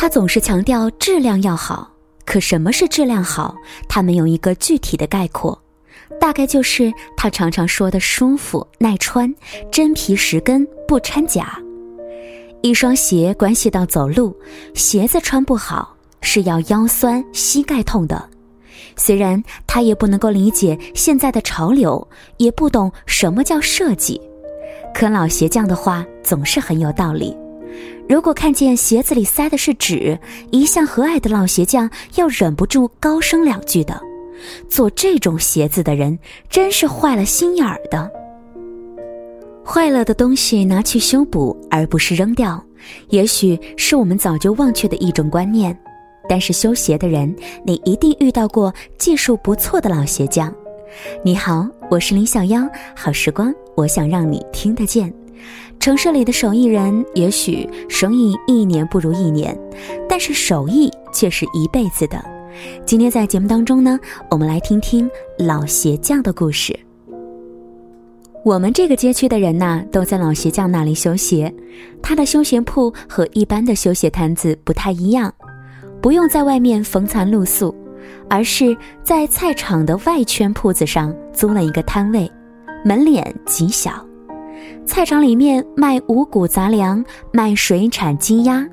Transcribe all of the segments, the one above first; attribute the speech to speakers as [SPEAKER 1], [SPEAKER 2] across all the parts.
[SPEAKER 1] 他总是强调质量要好，可什么是质量好？他没有一个具体的概括，大概就是他常常说的舒服、耐穿、真皮实跟，不掺假。一双鞋关系到走路，鞋子穿不好是要腰酸、膝盖痛的。虽然他也不能够理解现在的潮流，也不懂什么叫设计，可老鞋匠的话总是很有道理。如果看见鞋子里塞的是纸，一向和蔼的老鞋匠要忍不住高声两句的。做这种鞋子的人真是坏了心眼儿的。坏了的东西拿去修补，而不是扔掉，也许是我们早就忘却的一种观念。但是修鞋的人，你一定遇到过技术不错的老鞋匠。你好，我是林小妖，好时光，我想让你听得见。城市里的手艺人也许生意一年不如一年，但是手艺却是一辈子的。今天在节目当中呢，我们来听听老鞋匠的故事。我们这个街区的人呐，都在老鞋匠那里修鞋。他的修鞋铺和一般的修鞋摊子不太一样。不用在外面逢残露宿，而是在菜场的外圈铺子上租了一个摊位，门脸极小。菜场里面卖五谷杂粮，卖水产鸡鸭；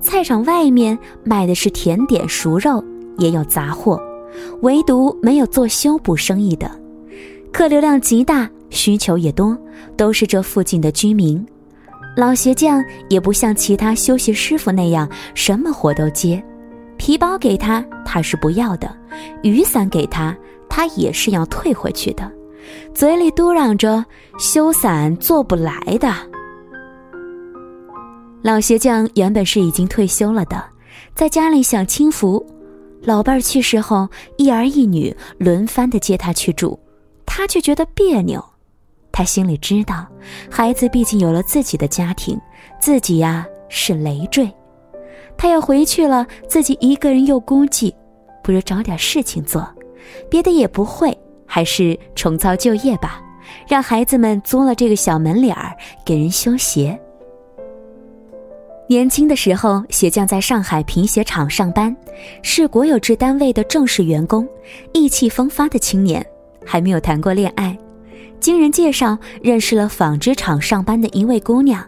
[SPEAKER 1] 菜场外面卖的是甜点熟肉，也有杂货，唯独没有做修补生意的。客流量极大，需求也多，都是这附近的居民。老鞋匠也不像其他修鞋师傅那样什么活都接。皮包给他，他是不要的；雨伞给他，他也是要退回去的，嘴里嘟嚷着“修伞做不来的”。老鞋匠原本是已经退休了的，在家里享清福，老伴儿去世后，一儿一女轮番的接他去住，他却觉得别扭。他心里知道，孩子毕竟有了自己的家庭，自己呀是累赘。他要回去了，自己一个人又孤寂，不如找点事情做，别的也不会，还是重操旧业吧，让孩子们租了这个小门脸儿给人修鞋。年轻的时候，鞋匠在上海皮鞋厂上班，是国有制单位的正式员工，意气风发的青年，还没有谈过恋爱。经人介绍，认识了纺织厂上班的一位姑娘，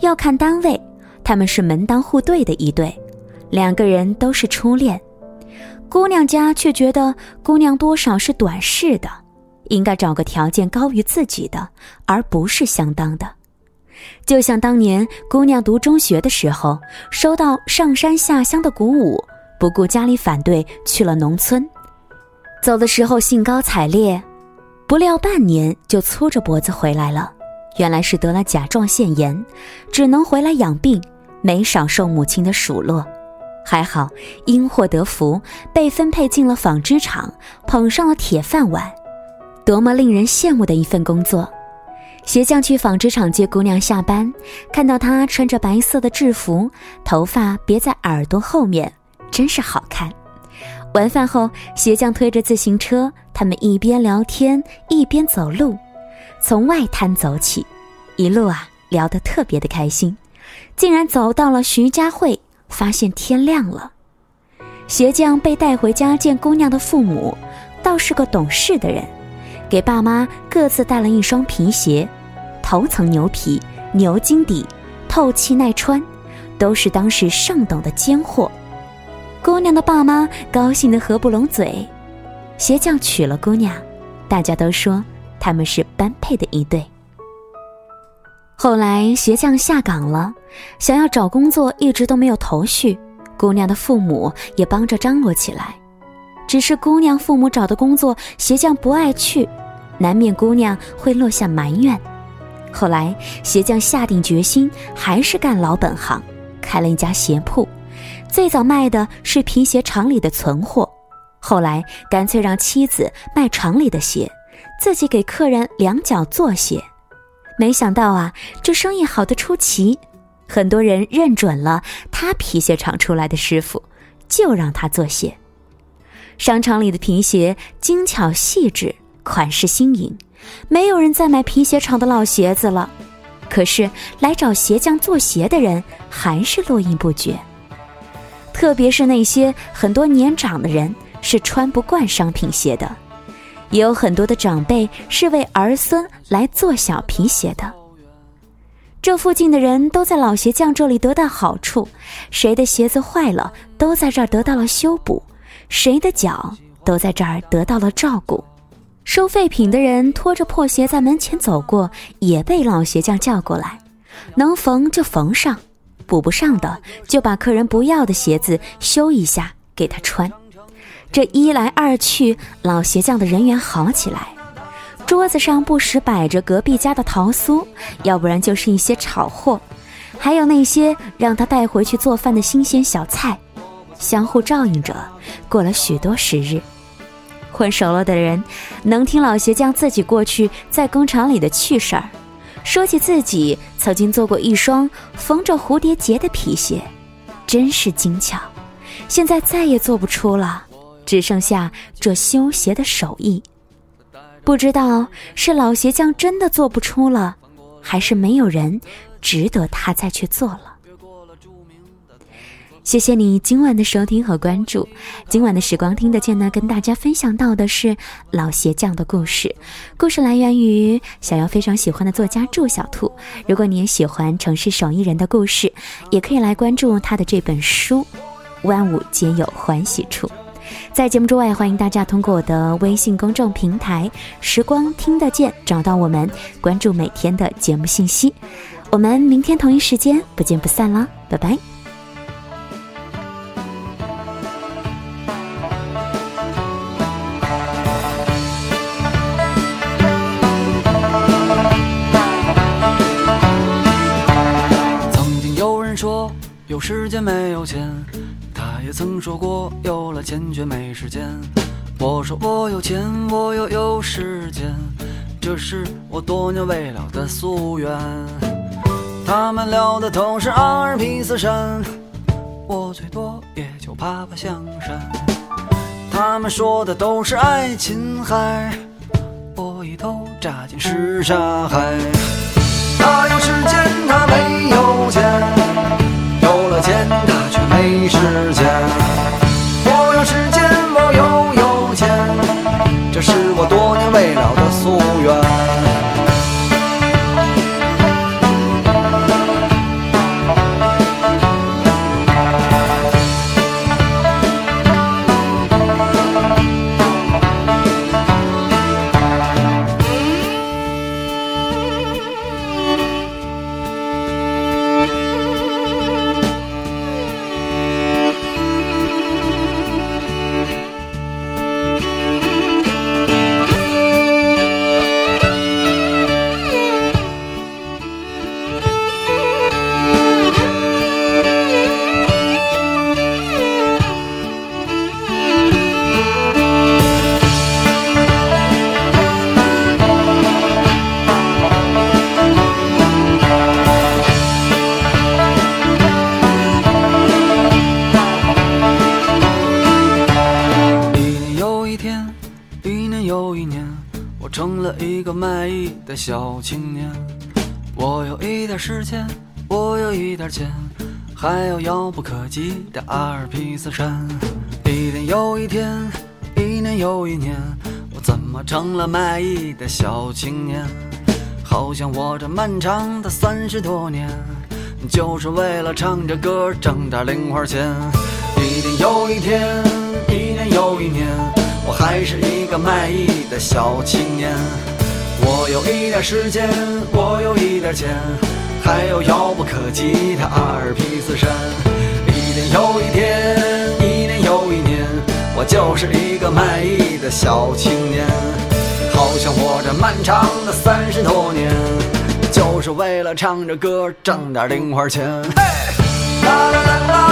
[SPEAKER 1] 要看单位。他们是门当户对的一对，两个人都是初恋，姑娘家却觉得姑娘多少是短视的，应该找个条件高于自己的，而不是相当的。就像当年姑娘读中学的时候，收到上山下乡的鼓舞，不顾家里反对去了农村，走的时候兴高采烈，不料半年就粗着脖子回来了，原来是得了甲状腺炎，只能回来养病。没少受母亲的数落，还好因祸得福，被分配进了纺织厂，捧上了铁饭碗，多么令人羡慕的一份工作！鞋匠去纺织厂接姑娘下班，看到她穿着白色的制服，头发别在耳朵后面，真是好看。晚饭后，鞋匠推着自行车，他们一边聊天一边走路，从外滩走起，一路啊聊得特别的开心。竟然走到了徐家汇，发现天亮了。鞋匠被带回家见姑娘的父母，倒是个懂事的人，给爸妈各自带了一双皮鞋，头层牛皮，牛筋底，透气耐穿，都是当时上等的尖货。姑娘的爸妈高兴得合不拢嘴。鞋匠娶了姑娘，大家都说他们是般配的一对。后来鞋匠下岗了，想要找工作一直都没有头绪。姑娘的父母也帮着张罗起来，只是姑娘父母找的工作，鞋匠不爱去，难免姑娘会落下埋怨。后来鞋匠下定决心，还是干老本行，开了一家鞋铺。最早卖的是皮鞋厂里的存货，后来干脆让妻子卖厂里的鞋，自己给客人量脚做鞋。没想到啊，这生意好的出奇，很多人认准了他皮鞋厂出来的师傅，就让他做鞋。商场里的皮鞋精巧细致，款式新颖，没有人再买皮鞋厂的老鞋子了。可是来找鞋匠做鞋的人还是络绎不绝。特别是那些很多年长的人是穿不惯商品鞋的，也有很多的长辈是为儿孙来做小皮鞋的。这附近的人都在老鞋匠这里得到好处，谁的鞋子坏了，都在这儿得到了修补；谁的脚都在这儿得到了照顾。收废品的人拖着破鞋在门前走过，也被老鞋匠叫过来，能缝就缝上，补不上的就把客人不要的鞋子修一下给他穿。这一来二去，老鞋匠的人缘好起来。桌子上不时摆着隔壁家的桃酥，要不然就是一些炒货，还有那些让他带回去做饭的新鲜小菜，相互照应着，过了许多时日。混熟了的人，能听老鞋匠自己过去在工厂里的趣事儿，说起自己曾经做过一双缝着蝴蝶结的皮鞋，真是精巧，现在再也做不出了，只剩下这修鞋的手艺。不知道是老鞋匠真的做不出了，还是没有人值得他再去做了。谢谢你今晚的收听和关注。今晚的时光听得见呢，跟大家分享到的是老鞋匠的故事。故事来源于小妖非常喜欢的作家祝小兔。如果你也喜欢城市手艺人的故事，也可以来关注他的这本书《万物皆有欢喜处》。在节目之外，欢迎大家通过我的微信公众平台“时光听得见”找到我们，关注每天的节目信息。我们明天同一时间不见不散啦，拜拜。
[SPEAKER 2] 曾经有人说，有时间没有钱。也曾说过有了钱却没时间。我说我有钱，我又有时间，这是我多年未了的夙愿。他们聊的都是阿尔卑斯山，我最多也就爬爬香山。他们说的都是爱琴海，我一头扎进什刹海。他有时间，他没有钱。时间。我有时间，我又有钱，这是我多年未了的夙愿。成了一个卖艺的小青年，我有一点时间，我有一点钱，还有遥不可及的阿尔卑斯山。一天又一天，一年又一年，我怎么成了卖艺的小青年？好像我这漫长的三十多年，就是为了唱着歌挣点零花钱。一天又一天，一年又一年，我还是一个卖艺的小青年。我有一点时间，我有一点钱，还有遥不可及的阿尔卑斯山。一天又一天，一年又一年，我就是一个卖艺的小青年。好像我这漫长的三十多年，就是为了唱着歌挣点零花钱。嘿啦啦啦啦。